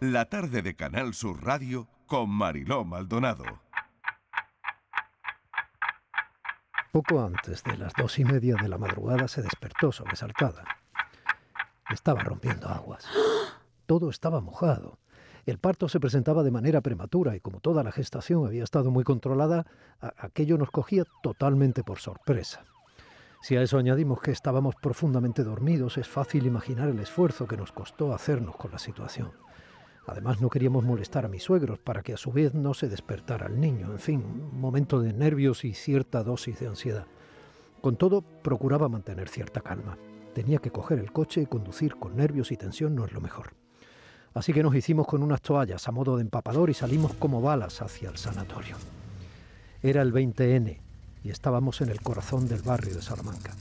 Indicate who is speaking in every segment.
Speaker 1: La tarde de Canal Sur Radio con Mariló Maldonado.
Speaker 2: Poco antes de las dos y media de la madrugada se despertó sobresaltada. Estaba rompiendo aguas. Todo estaba mojado. El parto se presentaba de manera prematura y como toda la gestación había estado muy controlada, aquello nos cogía totalmente por sorpresa. Si a eso añadimos que estábamos profundamente dormidos, es fácil imaginar el esfuerzo que nos costó hacernos con la situación. Además no queríamos molestar a mis suegros para que a su vez no se despertara el niño. En fin, un momento de nervios y cierta dosis de ansiedad. Con todo, procuraba mantener cierta calma. Tenía que coger el coche y conducir con nervios y tensión no es lo mejor. Así que nos hicimos con unas toallas a modo de empapador y salimos como balas hacia el sanatorio. Era el 20N y estábamos en el corazón del barrio de Salamanca.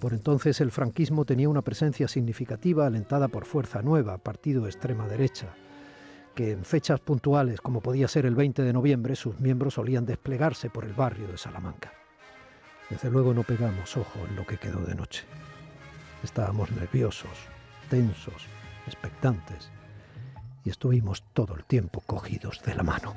Speaker 2: Por entonces el franquismo tenía una presencia significativa alentada por Fuerza Nueva, partido extrema derecha, que en fechas puntuales, como podía ser el 20 de noviembre, sus miembros solían desplegarse por el barrio de Salamanca. Desde luego no pegamos ojo en lo que quedó de noche. Estábamos nerviosos, tensos, expectantes, y estuvimos todo el tiempo cogidos de la mano.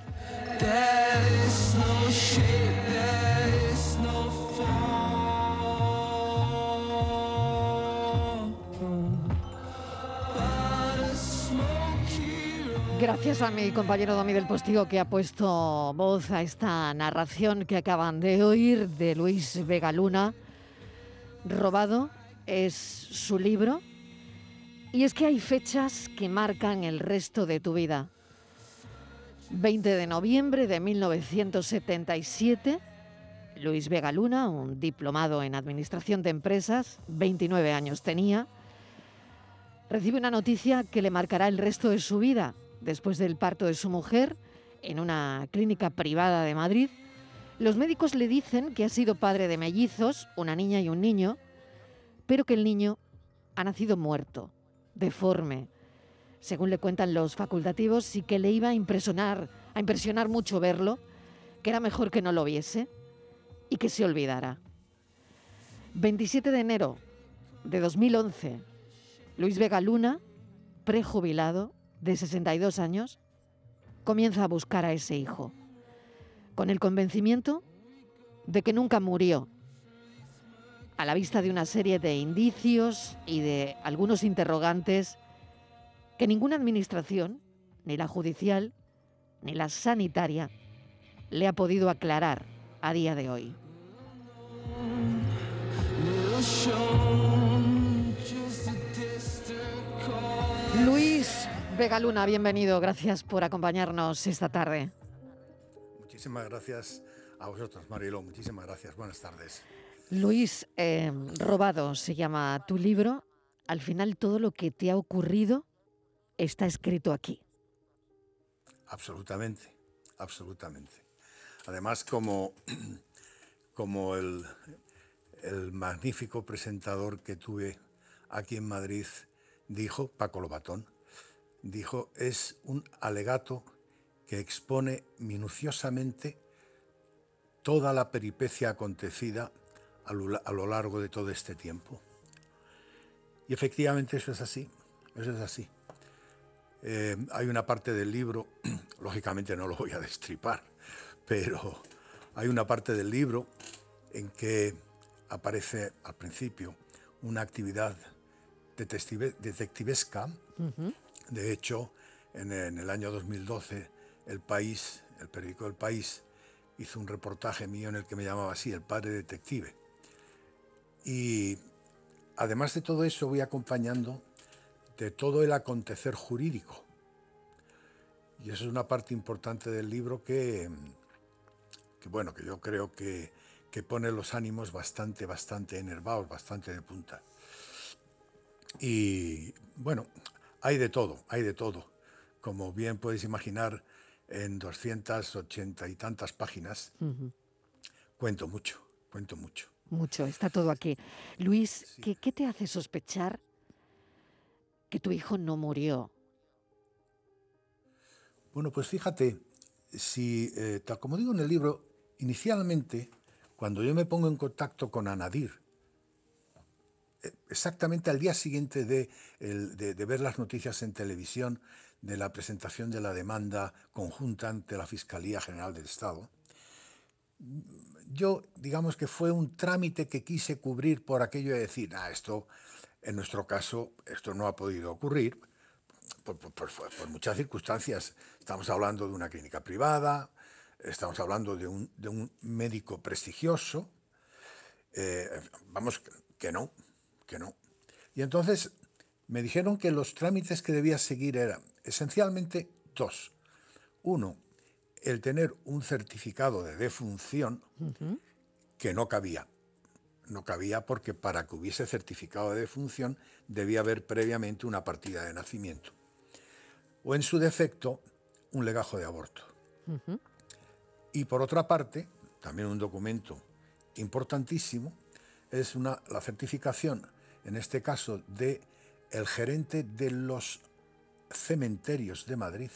Speaker 3: Gracias a mi compañero Domi del Postigo que ha puesto voz a esta narración que acaban de oír de Luis Vegaluna. Robado es su libro. Y es que hay fechas que marcan el resto de tu vida. 20 de noviembre de 1977, Luis Vegaluna, un diplomado en Administración de Empresas, 29 años tenía, recibe una noticia que le marcará el resto de su vida después del parto de su mujer en una clínica privada de Madrid, los médicos le dicen que ha sido padre de mellizos, una niña y un niño, pero que el niño ha nacido muerto, deforme, según le cuentan los facultativos, y que le iba a impresionar, a impresionar mucho verlo, que era mejor que no lo viese y que se olvidara. 27 de enero de 2011, Luis Vega Luna, prejubilado, de 62 años, comienza a buscar a ese hijo, con el convencimiento de que nunca murió, a la vista de una serie de indicios y de algunos interrogantes que ninguna administración, ni la judicial, ni la sanitaria, le ha podido aclarar a día de hoy. Luis Vega Luna, bienvenido. Gracias por acompañarnos esta tarde.
Speaker 4: Muchísimas gracias a vosotros, Marilo. Muchísimas gracias. Buenas tardes.
Speaker 3: Luis, eh, Robado se llama tu libro. Al final todo lo que te ha ocurrido está escrito aquí.
Speaker 4: Absolutamente, absolutamente. Además, como, como el, el magnífico presentador que tuve aquí en Madrid dijo, Paco Lobatón, dijo, es un alegato que expone minuciosamente toda la peripecia acontecida a lo, largo de todo este tiempo. Y efectivamente eso es así, eso es así. Eh, hay una parte del libro, lógicamente no lo voy a destripar, pero hay una parte del libro en que aparece al principio una actividad detectivesca, de hecho, en, el año 2012, El País, el periódico El País, hizo un reportaje mío en el que me llamaba así, El Padre Detective. Y además de todo eso, voy acompañando de todo el acontecer jurídico. Y eso es una parte importante del libro que, que bueno, que yo creo que, que pone los ánimos bastante, bastante enervados, bastante de punta. Y bueno, hay de todo, hay de todo. Como bien puedes imaginar, en 280 y tantas páginas cuento mucho, cuento mucho.
Speaker 3: Mucho, está todo aquí. Luis, ¿qué, te hace sospechar que tu hijo no murió?
Speaker 4: Bueno, pues fíjate, si, eh, tal como digo en el libro, inicialmente, cuando yo me pongo en contacto con Anadir, exactamente al día siguiente de, ver las noticias en televisión de la presentación de la demanda conjunta ante la Fiscalía General del Estado, yo digamos que fue un trámite que quise cubrir por aquello de decir, ah, esto, en nuestro caso, esto no ha podido ocurrir, por, muchas circunstancias. Estamos hablando de una clínica privada, estamos hablando de un, médico prestigioso, eh, vamos, que no, que no. Y entonces me dijeron que los trámites que debía seguir eran esencialmente dos. Uno, el tener un certificado de defunción que no cabía. No cabía porque para que hubiese certificado de defunción debía haber previamente una partida de nacimiento. O en su defecto, un legajo de aborto. Y por otra parte, también un documento importantísimo, es una, la certificación, en este caso, de el gerente de los cementerios de Madrid,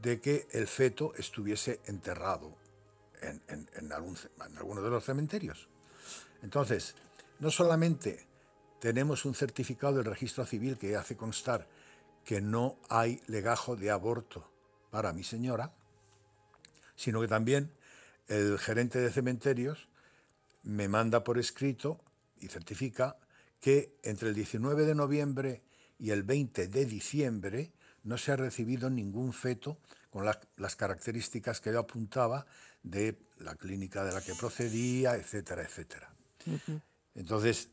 Speaker 4: de que el feto estuviese enterrado en, algún, en alguno de los cementerios. Entonces, no solamente tenemos un certificado del registro civil que hace constar que no hay legajo de aborto para mi señora, sino que también el gerente de cementerios me manda por escrito y certifica que entre el 19 de noviembre y el 20 de diciembre no se ha recibido ningún feto con las características que yo apuntaba de la clínica de la que procedía, etcétera, etcétera. Entonces,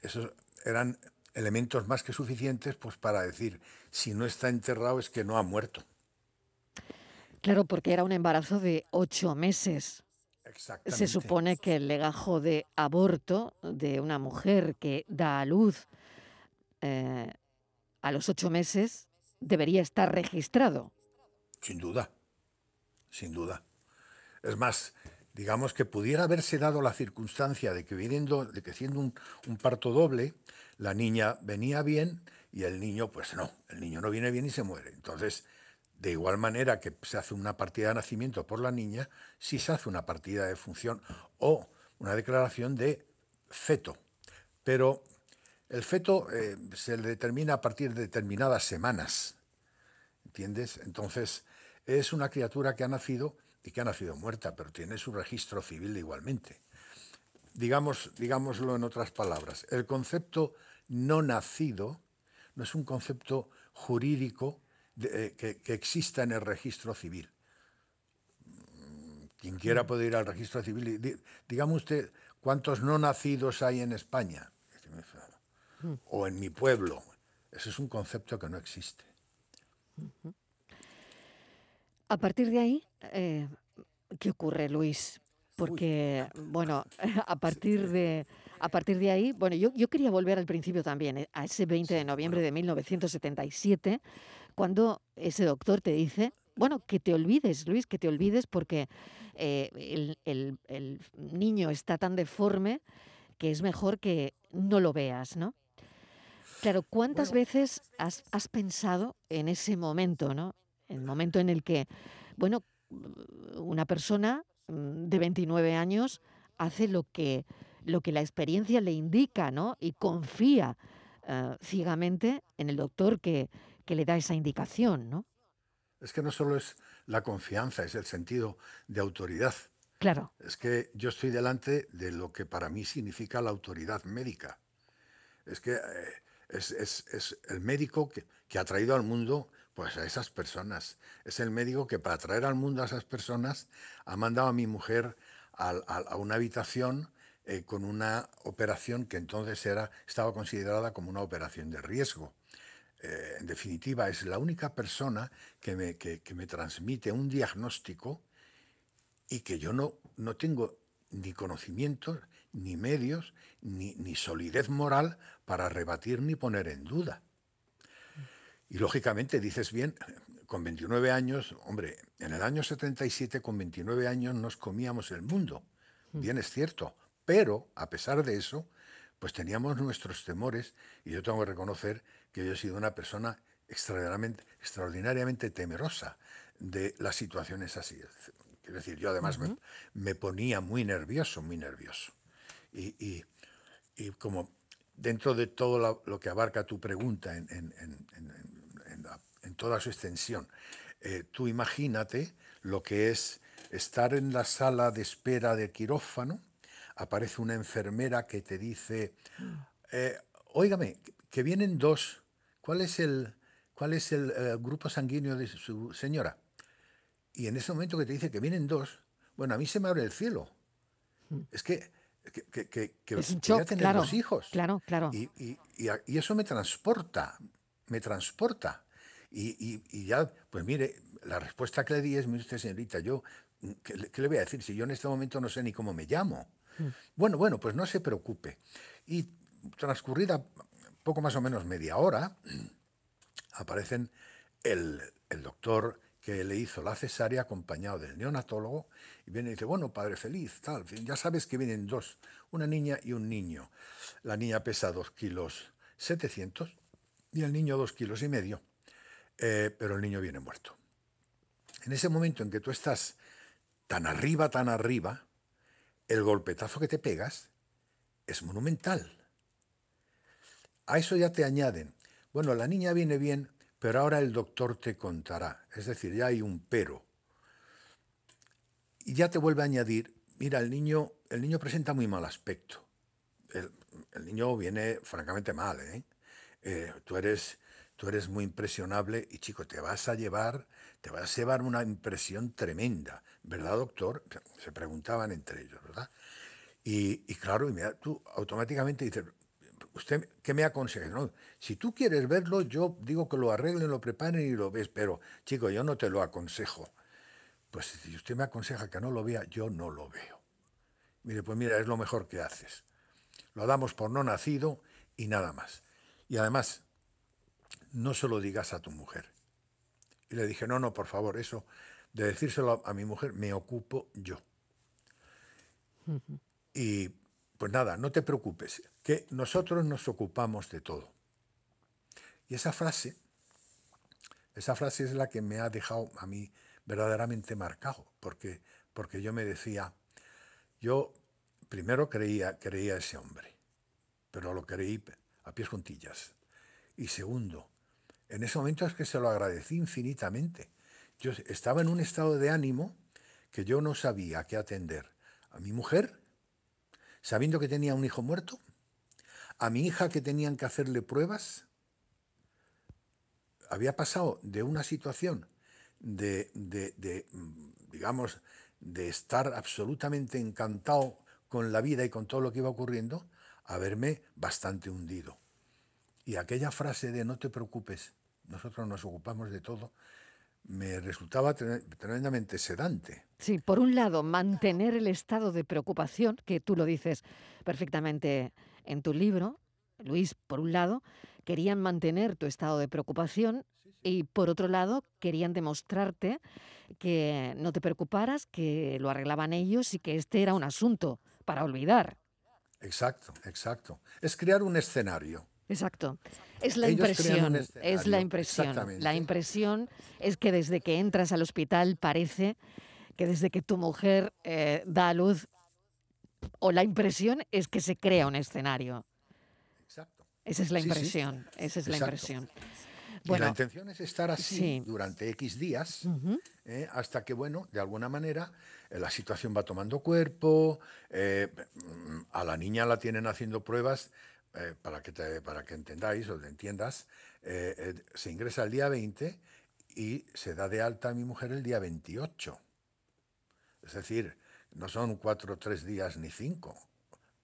Speaker 4: esos eran elementos más que suficientes pues, para decir, si no está enterrado es que no ha muerto.
Speaker 3: Claro, porque era un embarazo de ocho meses. Se supone que el legajo de aborto de una mujer que da a luz eh, a los ocho meses debería estar registrado.
Speaker 4: Sin duda, sin duda. Es más, digamos que pudiera haberse dado la circunstancia de que, de que siendo un, un, parto doble, la niña venía bien y el niño, pues no, el niño no viene bien y se muere. Entonces, de igual manera que se hace una partida de nacimiento por la niña, si se hace una partida de función o una declaración de feto. Pero el feto eh, se le determina a partir de determinadas semanas. ¿Entiendes? Entonces, es una criatura que ha nacido y que ha nacido muerta, pero tiene su registro civil igualmente. Digamos, digámoslo en otras palabras, el concepto no nacido no es un concepto jurídico eh, que, exista en el registro civil. Quien quiera mm. puede ir al registro civil. y Dígame usted, ¿cuántos no nacidos hay en España? Mm. O en mi pueblo. Ese es un concepto que no existe.
Speaker 3: A partir de ahí, eh, ¿qué ocurre, Luis? Porque, bueno, a partir de, a partir de ahí, bueno, yo, yo quería volver al principio también, eh, a ese 20 de noviembre de 1977, cuando ese doctor te dice, bueno, que te olvides, Luis, que te olvides porque eh, el, niño está tan deforme que es mejor que no lo veas, ¿no? Claro, ¿cuántas veces has, has, pensado en ese momento, ¿no? El momento en el que, bueno, una persona mm, de 29 años hace lo que, lo que la experiencia le indica, ¿no? Y confía eh, ciegamente en el doctor que, que le da esa indicación, ¿no?
Speaker 4: Es que no solo es la confianza, es el sentido de autoridad.
Speaker 3: Claro.
Speaker 4: Es que yo estoy delante de lo que para mí significa la autoridad médica. Es que eh, es, el médico que, ha traído al mundo pues, a esas personas. Es el médico que para traer al mundo a esas personas ha mandado a mi mujer a, una habitación eh, con una operación que entonces era, estaba considerada como una operación de riesgo. Eh, en definitiva, es la única persona que me, me, transmite un diagnóstico y que yo no, no tengo ni conocimientos, ni medios, ni, ni, solidez moral para rebatir ni poner en duda. Y lógicamente, dices bien, con 29 años, hombre, en el año 77 con 29 años nos comíamos el mundo, mm. bien es cierto, pero a pesar de eso, pues teníamos nuestros temores y yo tengo que reconocer que yo he sido una persona extraordinariamente, extraordinariamente temerosa de las situaciones así. Quiero decir, yo además me, ponía muy nervioso, muy nervioso. Y, como dentro de todo lo, que abarca tu pregunta en, en toda su extensión. Eh, tú imagínate lo que es estar en la sala de espera de quirófano, aparece una enfermera que te dice, eh, óigame, que vienen dos, ¿cuál es el, cuál es el eh, grupo sanguíneo de su señora? Y en ese momento que te dice que vienen dos, bueno, a mí se me abre el cielo. Es que que, que, que,
Speaker 3: es tener claro,
Speaker 4: dos hijos.
Speaker 3: Claro, claro.
Speaker 4: Y, y, y, eso me transporta, me transporta. Y, ya, pues mire, la respuesta que le di es, mire usted, señorita, yo, ¿qué, le voy a decir? Si yo en este momento no sé ni cómo me llamo. Mm. Bueno, bueno, pues no se preocupe. Y transcurrida poco más o menos media hora, aparecen el, el doctor que le hizo la cesárea acompañado del neonatólogo y viene y dice, bueno, padre feliz, tal, ya sabes que vienen dos, una niña y un niño. La niña pesa dos kilos 700 y el niño dos kilos y medio, eh, pero el niño viene muerto. En ese momento en que tú estás tan arriba, tan arriba, el golpetazo que te pegas es monumental. A eso ya te añaden, bueno, la niña viene bien, pero ahora el doctor te contará. Es decir, ya hay un pero. Y ya te vuelve a añadir, mira, el niño, el niño presenta muy mal aspecto. El, niño viene francamente mal. ¿eh? ¿eh? tú, eres, tú eres muy impresionable y chico, te vas a llevar, te vas a llevar una impresión tremenda. ¿Verdad, doctor? Se preguntaban entre ellos, ¿verdad? Y, y claro, y tú automáticamente dices, ¿usted qué me aconseja? No, si tú quieres verlo, yo digo que lo arreglen, lo preparen y lo ves, pero chico, yo no te lo aconsejo. Pues si usted me aconseja que no lo vea, yo no lo veo. Mire, pues mira, es lo mejor que haces. Lo damos por no nacido y nada más. Y además, no se lo digas a tu mujer. Y le dije, no, no, por favor, eso de decírselo a mi mujer me ocupo yo. Y pues nada, no te preocupes, que nosotros nos ocupamos de todo. Y esa frase, esa frase es la que me ha dejado a mí verdaderamente marcado, porque, porque yo me decía, yo primero creía, creía ese hombre, pero lo creí a pies juntillas. Y segundo, en ese momento es que se lo agradecí infinitamente. Yo estaba en un estado de ánimo que yo no sabía qué atender a mi mujer sabiendo que tenía un hijo muerto, a mi hija que tenían que hacerle pruebas, había pasado de una situación de, digamos, de estar absolutamente encantado con la vida y con todo lo que iba ocurriendo, a verme bastante hundido. Y aquella frase de no te preocupes, nosotros nos ocupamos de todo, me resultaba tremendamente sedante.
Speaker 3: Sí, por un lado, mantener el estado de preocupación, que tú lo dices perfectamente en tu libro, Luis, por un lado, querían mantener tu estado de preocupación y por otro lado, querían demostrarte que no te preocuparas, que lo arreglaban ellos y que este era un asunto para olvidar.
Speaker 4: Exacto, exacto. Es crear un escenario.
Speaker 3: Exacto. Es la impresión, es la impresión. La impresión es que desde que entras al hospital parece que desde que tu mujer eh, da a luz, o la impresión es que se crea un escenario. Exacto. Esa es la impresión, esa es la impresión.
Speaker 4: Bueno, la intención es estar así durante X días, eh, hasta que, bueno, de alguna manera eh, la situación va tomando cuerpo, a la niña la tienen haciendo pruebas eh, para, que para que entendáis o entiendas, eh, eh, se ingresa el día 20 y se da de alta a mi mujer el día 28. Es decir, no son cuatro, tres días ni cinco,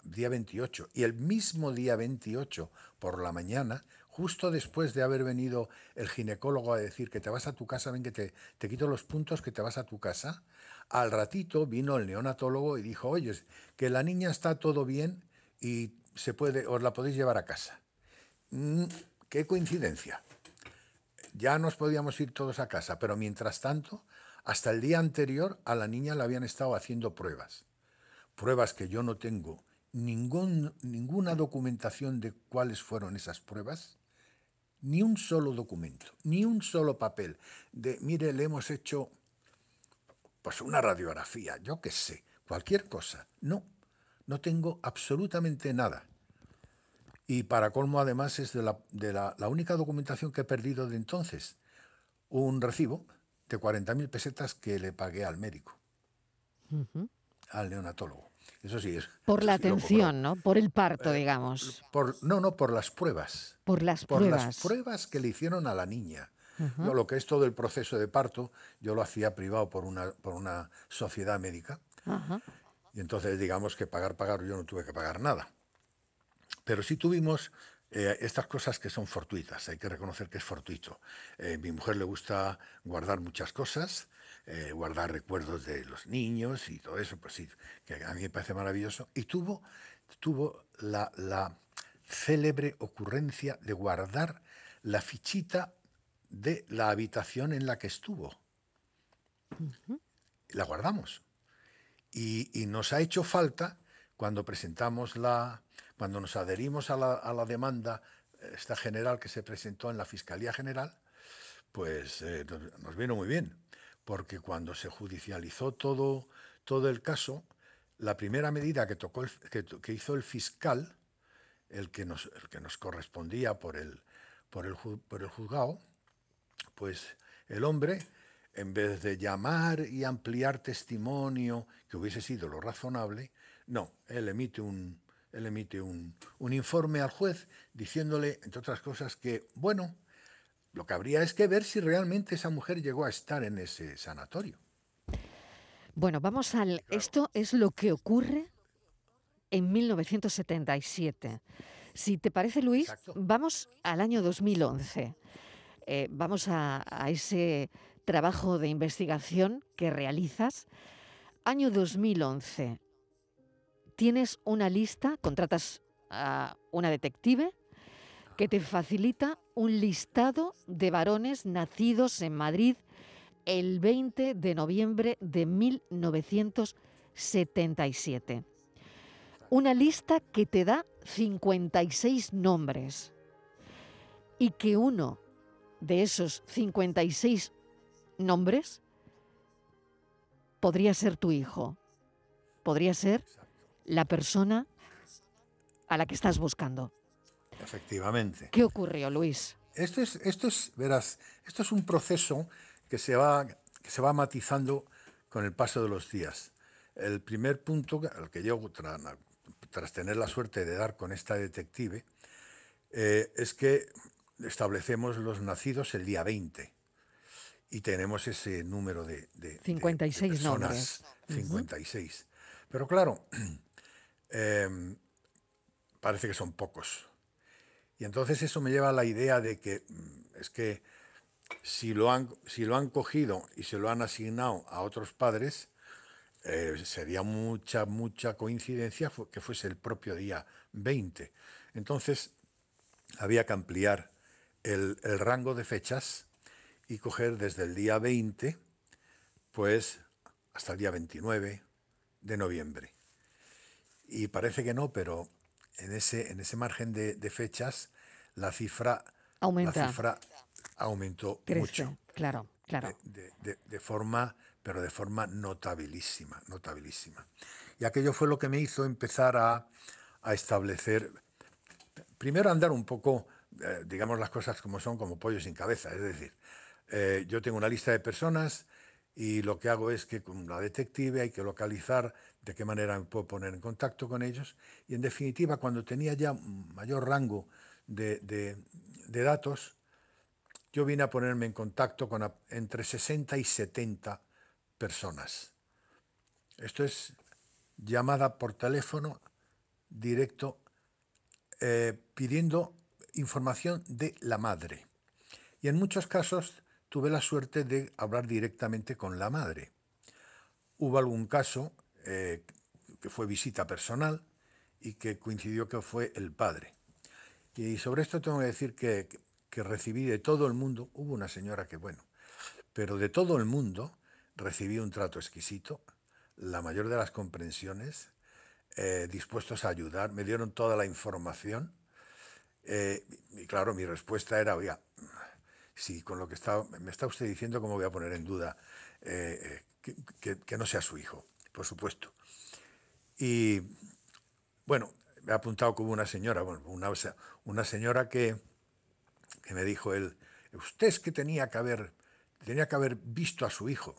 Speaker 4: día 28. Y el mismo día 28 por la mañana, justo después de haber venido el ginecólogo a decir que te vas a tu casa, ven que te, te quito los puntos, que te vas a tu casa, al ratito vino el neonatólogo y dijo, oye, que la niña está todo bien y se puede, os la podéis llevar a casa. Mm, qué coincidencia. Ya nos podíamos ir todos a casa, pero mientras tanto, hasta el día anterior a la niña le habían estado haciendo pruebas. Pruebas que yo no tengo ningún, ninguna documentación de cuáles fueron esas pruebas, ni un solo documento, ni un solo papel de, mire, le hemos hecho pues una radiografía, yo qué sé, cualquier cosa. No, no tengo absolutamente nada. Y para colmo, además, es de, la, de la, única documentación que he perdido de entonces. un recibo de 40.000 pesetas que le pagué al médico, al neonatólogo. Eso sí es.
Speaker 3: Por la atención, ¿no? Por el parto, eh, digamos.
Speaker 4: Por, no, no, por las pruebas.
Speaker 3: Por las
Speaker 4: por
Speaker 3: pruebas.
Speaker 4: las pruebas que le hicieron a la niña. lo que es todo el proceso de parto, yo lo hacía privado por una, por una sociedad médica. Y entonces, digamos que pagar, pagar, yo no tuve que pagar nada. Pero sí tuvimos eh, estas cosas que son fortuitas, hay que reconocer que es fortuito. Eh, mi mujer le gusta guardar muchas cosas, eh, guardar recuerdos de los niños y todo eso, pues sí, que a mí me parece maravilloso. Y tuvo, tuvo la, la célebre ocurrencia de guardar la fichita de la habitación en la que estuvo. La guardamos. Y, nos ha hecho falta cuando presentamos la, cuando nos adherimos a la, demanda esta general que se presentó en la Fiscalía General, pues eh, nos, vino muy bien, porque cuando se judicializó todo, todo el caso, la primera medida que, tocó que, hizo el fiscal, el que nos, el que nos correspondía por el, por, el, por el juzgado, pues el hombre, en vez de llamar y ampliar testimonio, que hubiese sido lo razonable, no, él emite un, él emite un, informe al juez diciéndole, entre otras cosas, que, bueno, lo que habría es que ver si realmente esa mujer llegó a estar en ese sanatorio.
Speaker 3: Bueno, vamos al... Esto es lo que ocurre en 1977. Si te parece, Luis, vamos al año 2011. Eh, vamos a, a, ese trabajo de investigación que realizas. Año 2011 tienes una lista, contratas a una detective que te facilita un listado de varones nacidos en Madrid el 20 de noviembre de 1977. Una lista que te da 56 nombres y que uno de esos 56 nombres podría ser tu hijo, podría ser la persona a la que estás buscando.
Speaker 4: Efectivamente.
Speaker 3: ¿Qué ocurrió, Luis?
Speaker 4: Esto es, esto es, verás, esto es un proceso que se va, que se va matizando con el paso de los días. El primer punto al que yo, tras, tener la suerte de dar con esta detective, eh, es que establecemos los nacidos el día 20 y tenemos ese número de,
Speaker 3: 56
Speaker 4: personas, nombres. 56. Pero claro, Em, parece que son pocos. Y entonces eso me lleva a la idea de que mm, es que si lo han, si lo han cogido y se lo han asignado a otros padres, eh, sería mucha, mucha coincidencia que fuese el propio día 20. Entonces, había que ampliar el, el, rango de fechas y coger desde el día 20, pues, hasta el día 29 de noviembre. Y parece que no, pero en ese, en ese margen de, fechas la cifra,
Speaker 3: Aumenta.
Speaker 4: La cifra aumentó mucho.
Speaker 3: Claro, claro.
Speaker 4: De, forma, pero de forma notabilísima, notabilísima. Y aquello fue lo que me hizo empezar a, establecer, primero andar un poco, eh, digamos las cosas como son, como pollo sin cabeza. Es decir, eh, yo tengo una lista de personas y lo que hago es que con la detective hay que localizar de qué manera me puedo poner en contacto con ellos y en definitiva cuando tenía ya mayor rango de, datos, yo vine a ponerme en contacto con entre 60 y 70 personas. Esto es llamada por teléfono directo eh, pidiendo información de la madre. Y en muchos casos tuve la suerte de hablar directamente con la madre. Hubo algún caso eh, que fue visita personal y que coincidió que fue el padre. Y sobre esto tengo que decir que, recibí de todo el mundo, hubo una señora que, bueno, pero de todo el mundo recibí un trato exquisito, la mayor de las comprensiones, eh, dispuestos a ayudar, me dieron toda la información. Eh, y claro, mi respuesta era, oiga, si con lo que está, me está usted diciendo, ¿cómo voy a poner en duda eh, eh, que, no sea su hijo? Por supuesto. Y bueno, me ha apuntado como una señora, bueno, una, una señora que, que me dijo él, usted es que tenía que haber tenía que haber visto a su hijo.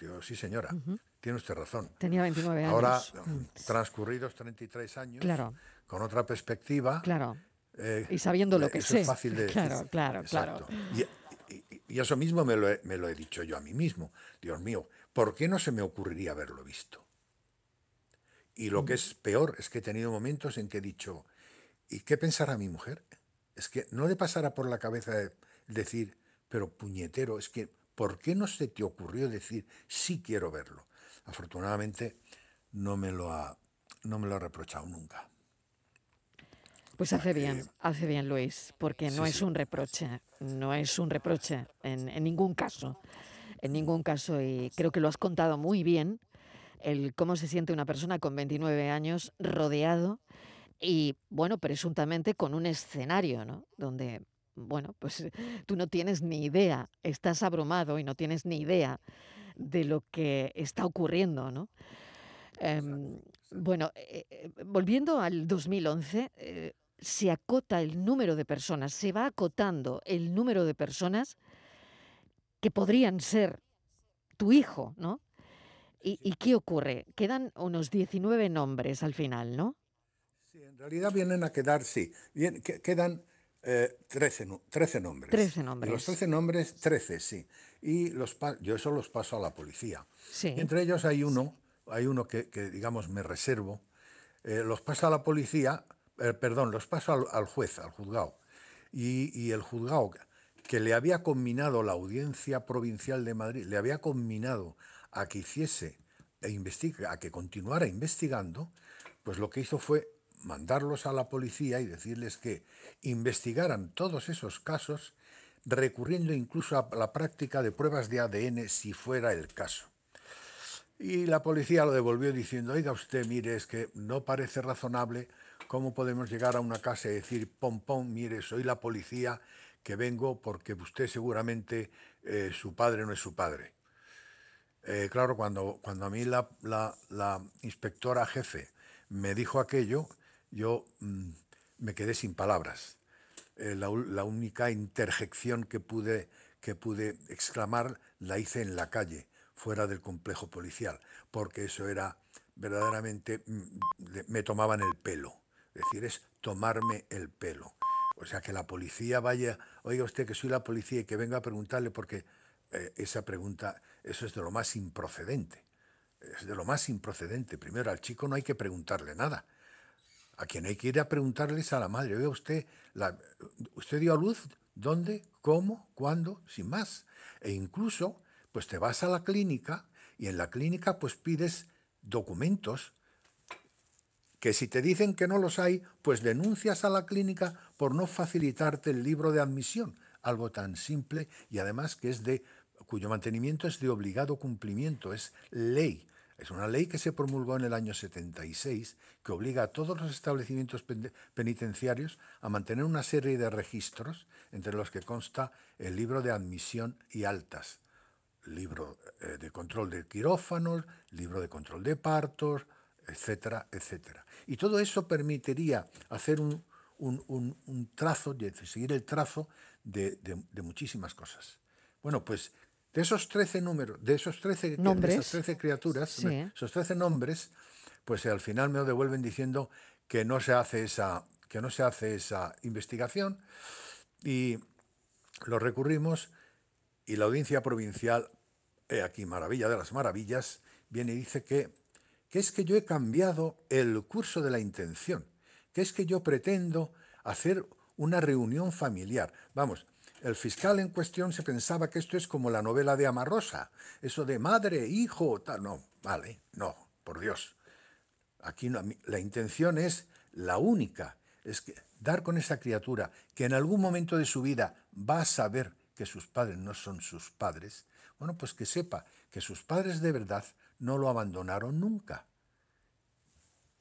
Speaker 4: Digo, sí, señora, tiene usted razón.
Speaker 3: Tenía 29 años.
Speaker 4: Ahora, transcurridos 33 años,
Speaker 3: Claro.
Speaker 4: con otra perspectiva,
Speaker 3: Claro.
Speaker 4: Eh,
Speaker 3: Y sabiendo lo que
Speaker 4: eso
Speaker 3: sé.
Speaker 4: es fácil de decir.
Speaker 3: Claro, claro, claro.
Speaker 4: Y, y- y eso mismo me lo, he, me lo he dicho yo a mí mismo. Dios mío, ¿por qué no se me ocurriría haberlo visto? Y lo
Speaker 3: Mm.
Speaker 4: que es peor es que he tenido momentos en que he dicho, ¿y qué pensará mi mujer? Es que no le pasará por la cabeza de- decir, pero puñetero, es que, ¿por qué no se te ocurrió decir, sí quiero verlo? Afortunadamente no me lo ha, no me lo ha reprochado nunca.
Speaker 3: Pues hace bien, hace bien Luis, porque no
Speaker 4: sí,
Speaker 3: es
Speaker 4: sí.
Speaker 3: un reproche, no es un reproche en, en ningún caso, en ningún caso, y creo que lo has contado muy bien, el cómo se siente una persona con 29 años rodeado y, bueno, presuntamente con un escenario, ¿no? Donde, bueno, pues tú no tienes ni idea, estás abrumado y no tienes ni idea de lo que está ocurriendo, ¿no? Em, bueno, eh, eh, volviendo al 2011, eh, se acota el número de personas, se va acotando el número de personas que podrían ser tu hijo, ¿no? ¿Y, y qué ocurre? Quedan unos 19 nombres al final, ¿no?
Speaker 4: Sí, en realidad vienen a quedar, sí, quedan eh, 13, nu- 13 nombres.
Speaker 3: 13
Speaker 4: Y
Speaker 3: nombres.
Speaker 4: los 13 nombres, 13, sí. Y los yo eso los paso a la policía.
Speaker 3: Sí.
Speaker 4: Entre ellos hay uno, hay uno que, que, digamos, me reservo. eh, los paso a la policía, eh, perdón, los paso al, juez, al juzgado. Y, y el juzgado que le había combinado la audiencia provincial de Madrid, le había combinado a que hiciese e investiga, a que continuara investigando, pues lo que hizo fue mandarlos a la policía y decirles que investigaran todos esos casos, recurriendo incluso a la práctica de pruebas de ADN si fuera el caso. Y la policía lo devolvió diciendo, oiga usted, mire, es que no parece razonable cómo podemos llegar a una casa y decir, pom, pom, mire, soy la policía que vengo porque usted seguramente eh, su padre no es su padre. Eh, claro, cuando, cuando a mí la, la- inspectora jefe me dijo aquello, yo mm, me quedé sin palabras. Eh, la, la única interjección que pude, que pude exclamar la hice en la calle, fuera del complejo policial, porque eso era verdaderamente, mm, me tomaban el pelo. Es decir, es tomarme el pelo. O sea, que la policía vaya, oiga usted que soy la policía y que venga a preguntarle porque eh, esa pregunta, eso es de lo más improcedente. Es de lo más improcedente. Primero, al chico no hay que preguntarle nada. A quien hay que ir a preguntarle es a la madre. Oiga, usted, ¿usted dio a luz? ¿Dónde? ¿Cómo? ¿Cuándo? Sin más. E incluso, pues te vas a la clínica y en la clínica pues pides documentos que si te dicen que no los hay, pues denuncias a la clínica por no facilitarte el libro de admisión, algo tan simple y además que es de cuyo mantenimiento es de obligado cumplimiento, es ley. Es una ley que se promulgó en el año 76 que obliga a todos los establecimientos pen- penitenciarios a mantener una serie de registros entre los que consta el libro de admisión y altas, libro eh, de control de quirófanos, libro de control de partos, etcétera, etcétera. Y todo eso permitiría hacer un, un- un- un trazo, de seguir el trazo de, de- de muchísimas cosas. Bueno, pues de esos 13 números, de esos 13, de
Speaker 3: Nombres.
Speaker 4: esas 13 criaturas,
Speaker 3: Sí.
Speaker 4: esos 13 nombres, pues al final me lo devuelven diciendo que no se hace esa, que no se hace esa investigación y lo recurrimos y la audiencia provincial, he aquí maravilla de las maravillas, viene y dice que, que es que yo he cambiado el curso de la intención, que es que yo pretendo hacer una reunión familiar. Vamos, el fiscal en cuestión se pensaba que esto es como la novela de Amarrosa, eso de madre, hijo, tal. No, vale, no, por Dios. Aquí la intención es la única, es que dar con esa criatura que en algún momento de su vida va a saber que sus padres no son sus padres, bueno, pues que sepa que sus padres de verdad no lo abandonaron nunca.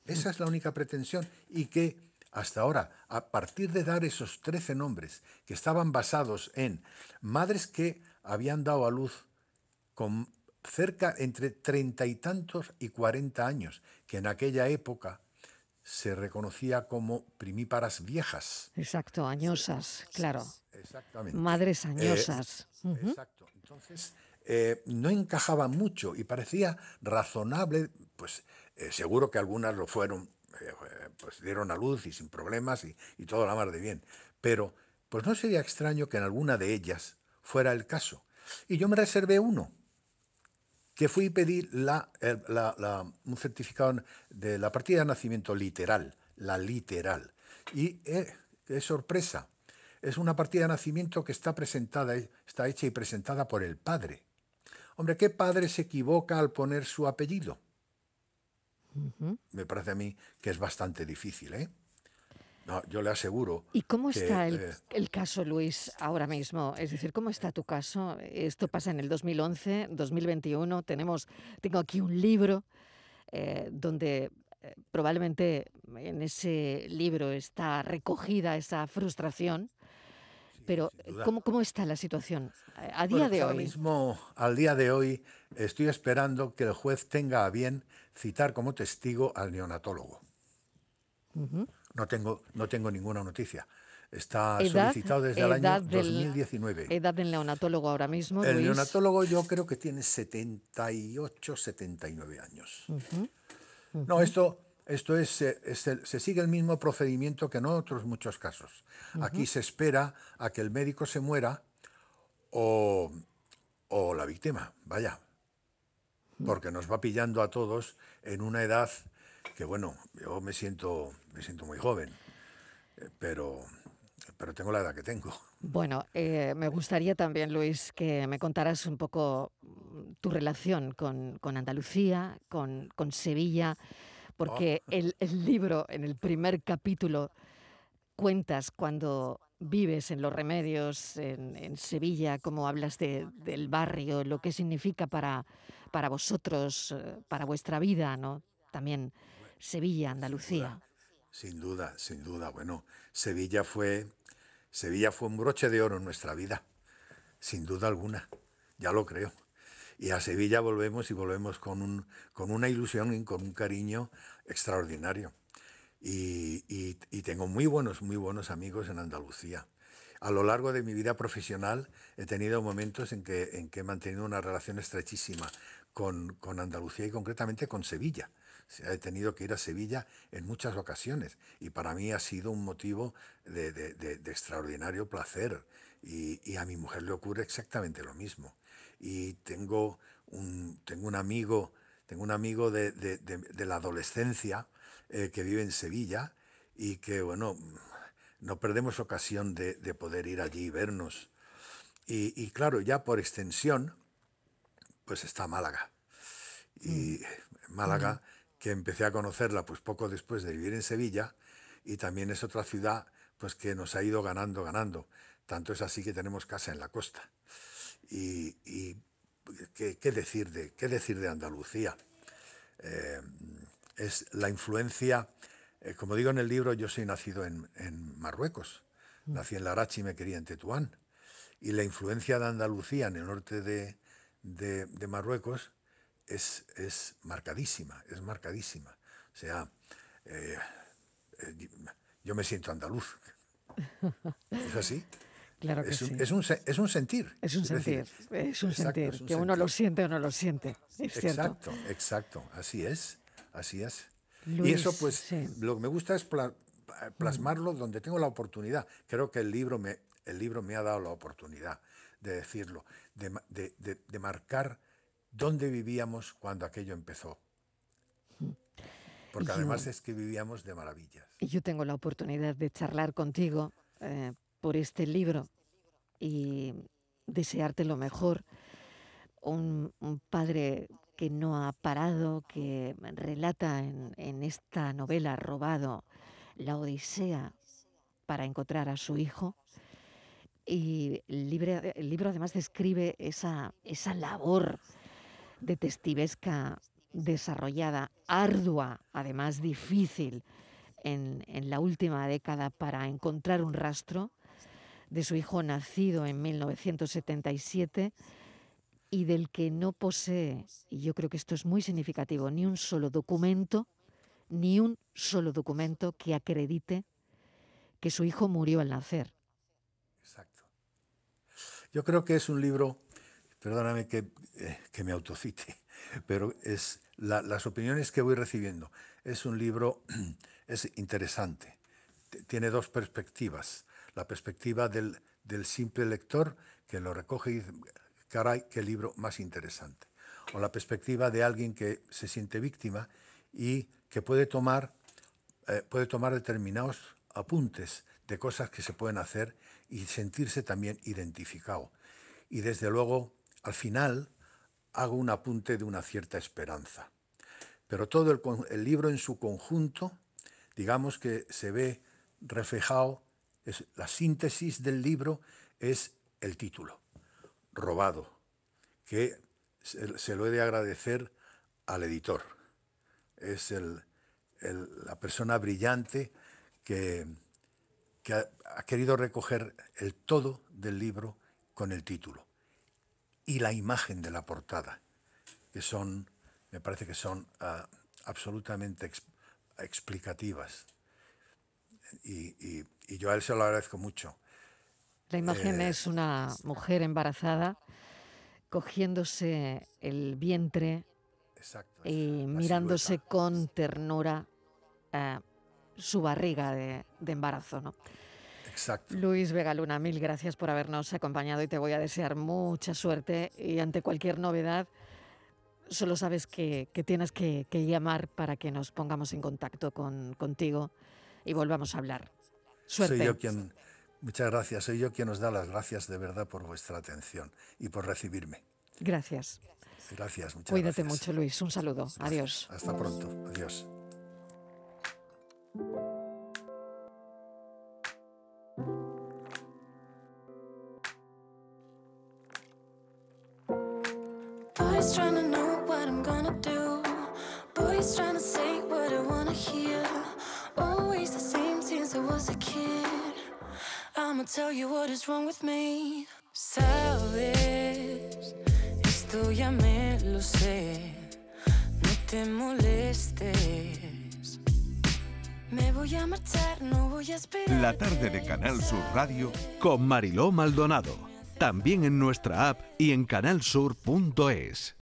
Speaker 4: Esa es la única pretensión y que hasta ahora, a partir de dar esos 13 nombres que estaban basados en madres que habían dado a luz con cerca entre treinta y tantos y cuarenta años, que en aquella época se reconocía como primíparas viejas.
Speaker 3: Exacto, añosas, claro.
Speaker 4: Exactamente.
Speaker 3: Madres
Speaker 4: Eh,
Speaker 3: añosas.
Speaker 4: Exacto. Entonces, eh, no encajaba mucho y parecía razonable, pues eh, seguro que algunas lo fueron, eh, pues dieron a luz y sin problemas y, y todo la mar de bien, pero pues no sería extraño que en alguna de ellas fuera el caso. Y yo me reservé uno, que fui a pedir la, un certificado de la partida de nacimiento literal, la literal. Y eh, sorpresa, es una partida de nacimiento que está presentada, está hecha y presentada por el padre. Hombre, ¿qué padre se equivoca al poner su apellido? Me parece a mí que es bastante difícil, ¿eh? No, yo le aseguro.
Speaker 3: ¿Y cómo está eh, el, caso, Luis, ahora mismo? Es decir, ¿cómo está tu caso? Esto pasa en el 2011, 2021. Tenemos, tengo aquí un libro eh, donde eh, probablemente en ese libro está recogida esa frustración. Pero, ¿cómo, ¿cómo está la situación a día de pues hoy?
Speaker 4: Ahora mismo, al día de hoy, estoy esperando que el juez tenga a bien citar como testigo al neonatólogo. No tengo, no tengo ninguna noticia. Está solicitado desde el año 2019.
Speaker 3: ¿Edad del neonatólogo ahora mismo?
Speaker 4: El neonatólogo yo creo que tiene 78, 79 años. No, esto, esto es, se sigue el mismo procedimiento que en otros muchos casos. Aquí se espera a que el médico se muera o, o la víctima, vaya, porque nos va pillando a todos en una edad que bueno, yo me siento, me siento muy joven, eh, pero, pero tengo la edad que tengo.
Speaker 3: Bueno, eh, me gustaría también, Luis, que me contaras un poco mm, tu relación con, Andalucía, con, Sevilla, porque oh. el, libro, en el primer capítulo, cuentas cuando vives en Los Remedios, en, Sevilla, cómo hablas del barrio, lo que significa para, para vosotros, eh, para vuestra vida, ¿no? También Sevilla, Andalucía.
Speaker 4: Sin duda, sin duda. Bueno, Sevilla fue, Sevilla fue un broche de oro en nuestra vida, sin duda alguna, ya lo creo. Y a Sevilla volvemos y volvemos con, un, con una ilusión y con un cariño extraordinario. Y, y, tengo muy buenos, muy buenos amigos en Andalucía. A lo largo de mi vida profesional he tenido momentos en que, en que he mantenido una relación estrechísima con, con Andalucía y concretamente con Sevilla he tenido que ir a Sevilla en muchas ocasiones y para mí ha sido un motivo de, extraordinario placer y, a mi mujer le ocurre exactamente lo mismo. Y tengo un, tengo un amigo, tengo un amigo de, la adolescencia eh, que vive en Sevilla y que, bueno, no perdemos ocasión de, poder ir allí y vernos. Y, claro, ya por extensión, pues está Málaga. Y mm. Málaga que empecé a conocerla pues poco después de vivir en Sevilla y también es otra ciudad pues que nos ha ido ganando, ganando. Tanto es así que tenemos casa en la costa. Y, ¿qué, decir de, ¿qué decir de Andalucía? Eh, es la influencia, eh, como digo en el libro, yo soy nacido en, Marruecos, mm. nací en Larachi y me quería en Tetuán. Y la influencia de Andalucía en el norte de, de Marruecos es, marcadísima, es marcadísima. O sea, eh, yo me siento andaluz. ¿Es así?
Speaker 3: Claro que
Speaker 4: es,
Speaker 3: un,
Speaker 4: sí. es, un, es un sentir.
Speaker 3: Es un sentir, es un sentir, que uno lo siente o no lo siente.
Speaker 4: exacto, exacto, así es, así es. y eso pues lo que me gusta es plasmarlo donde tengo la oportunidad. Creo que el libro me, el libro me ha dado la oportunidad de decirlo, de, de, de marcar dónde vivíamos cuando aquello empezó. Porque además es que vivíamos de maravillas.
Speaker 3: Y yo tengo la oportunidad de charlar contigo eh, por este libro y desearte lo mejor. Un, padre que no ha parado, que relata en, esta novela robado la odisea para encontrar a su hijo. Y el libro, además describe esa, esa labor detectivesca desarrollada, ardua, además difícil, en, la última década para encontrar un rastro de su hijo nacido en 1977 y del que no posee, y yo creo que esto es muy significativo, ni un solo documento, ni un solo documento que acredite que su hijo murió al nacer.
Speaker 4: Exacto. Yo creo que es un libro perdóname que, eh, que me autocite, pero es las opiniones que voy recibiendo. Es un libro, es interesante, tiene dos perspectivas. La perspectiva del, del simple lector que lo recoge y dice, caray, qué libro más interesante. O la perspectiva de alguien que se siente víctima y que puede tomar, eh, puede tomar determinados apuntes de cosas que se pueden hacer y sentirse también identificado. Y desde luego, al final, hago un apunte de una cierta esperanza. Pero todo el, el libro en su conjunto, digamos que se ve reflejado, es, la síntesis del libro es el título, Robado, que se, lo he de agradecer al editor. Es el, la persona brillante que, que ha, querido recoger el todo del libro con el título y la imagen de la portada, que son, me parece que son ah, absolutamente explicativas. Y, yo a él se lo agradezco mucho.
Speaker 3: La imagen eh, es una mujer embarazada cogiéndose el vientre y mirándose con ternura eh, su barriga de, embarazo. ¿no?
Speaker 4: Exacto.
Speaker 3: Luis Vegaluna, mil gracias por habernos acompañado y te voy a desear mucha suerte y ante cualquier novedad solo sabes que, tienes que, llamar para que nos pongamos en contacto con, contigo y volvamos a hablar. Suerte.
Speaker 4: Soy yo quien, muchas gracias, soy yo quien os da las gracias de verdad por vuestra atención y por recibirme.
Speaker 3: Gracias.
Speaker 4: Gracias, muchas
Speaker 3: Cuídate mucho, Luis. Un saludo. Adiós.
Speaker 4: Hasta pronto. Adiós. I'ma tell you what is wrong with me. Sabes, esto ya me lo sé. No te molestes. Me voy a marchar, no voy a esperar.
Speaker 1: La tarde de Canal Sur Radio
Speaker 5: con Mariló Maldonado. También en nuestra app y en canalsur.es.